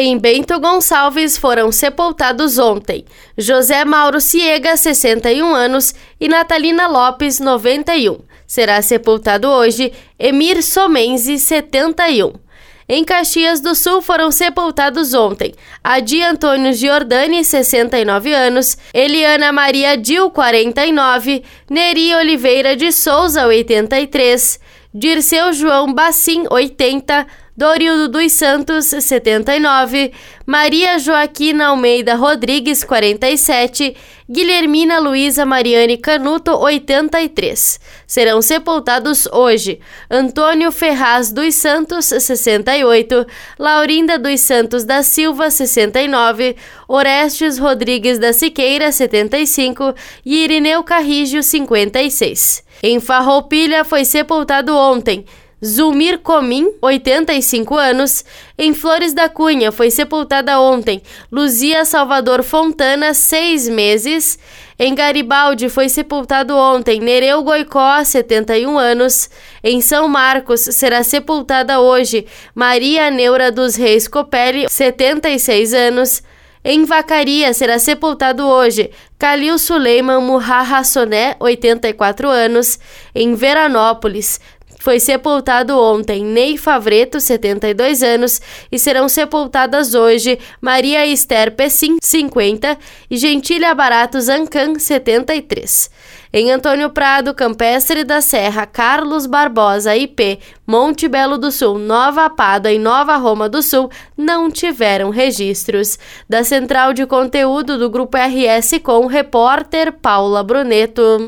Em Bento Gonçalves foram sepultados ontem José Mauro Ciega, 61 anos, e Natalina Lopes, 91. Será sepultado hoje Emir Somenzi, 71. Em Caxias do Sul foram sepultados ontem Adi Antônio Giordani, 69 anos, Eliana Maria Dil, 49, Neri Oliveira de Souza, 83, Dirceu João Bacim, 80, Dorildo dos Santos, 79, Maria Joaquina Almeida Rodrigues, 47, Guilhermina Luísa Mariane Canuto, 83. Serão sepultados hoje Antônio Ferraz dos Santos, 68, Laurinda dos Santos da Silva, 69, Orestes Rodrigues da Siqueira, 75 e Irineu Carrígio, 56. Em Farroupilha foi sepultado ontem Zulmir Comim, 85 anos, em Flores da Cunha, foi sepultada ontem. Luzia Salvador Fontana, 6 meses. Em Garibaldi, foi sepultado ontem Nereu Goicó, 71 anos. Em São Marcos, será sepultada hoje Maria Neura dos Reis Copelli, 76 anos. Em Vacaria será sepultado hoje Calil Suleiman Murra Soné, 84 anos. Em Veranópolis foi sepultado ontem Ney Favreto, 72 anos, e serão sepultadas hoje Maria Esther Pessim, 50, e Gentilha Barato Zancan, 73. Em Antônio Prado, Campestre da Serra, Carlos Barbosa, IP, Monte Belo do Sul, Nova Pada e Nova Roma do Sul não tiveram registros. Da central de conteúdo do Grupo RS com repórter Paula Bruneto.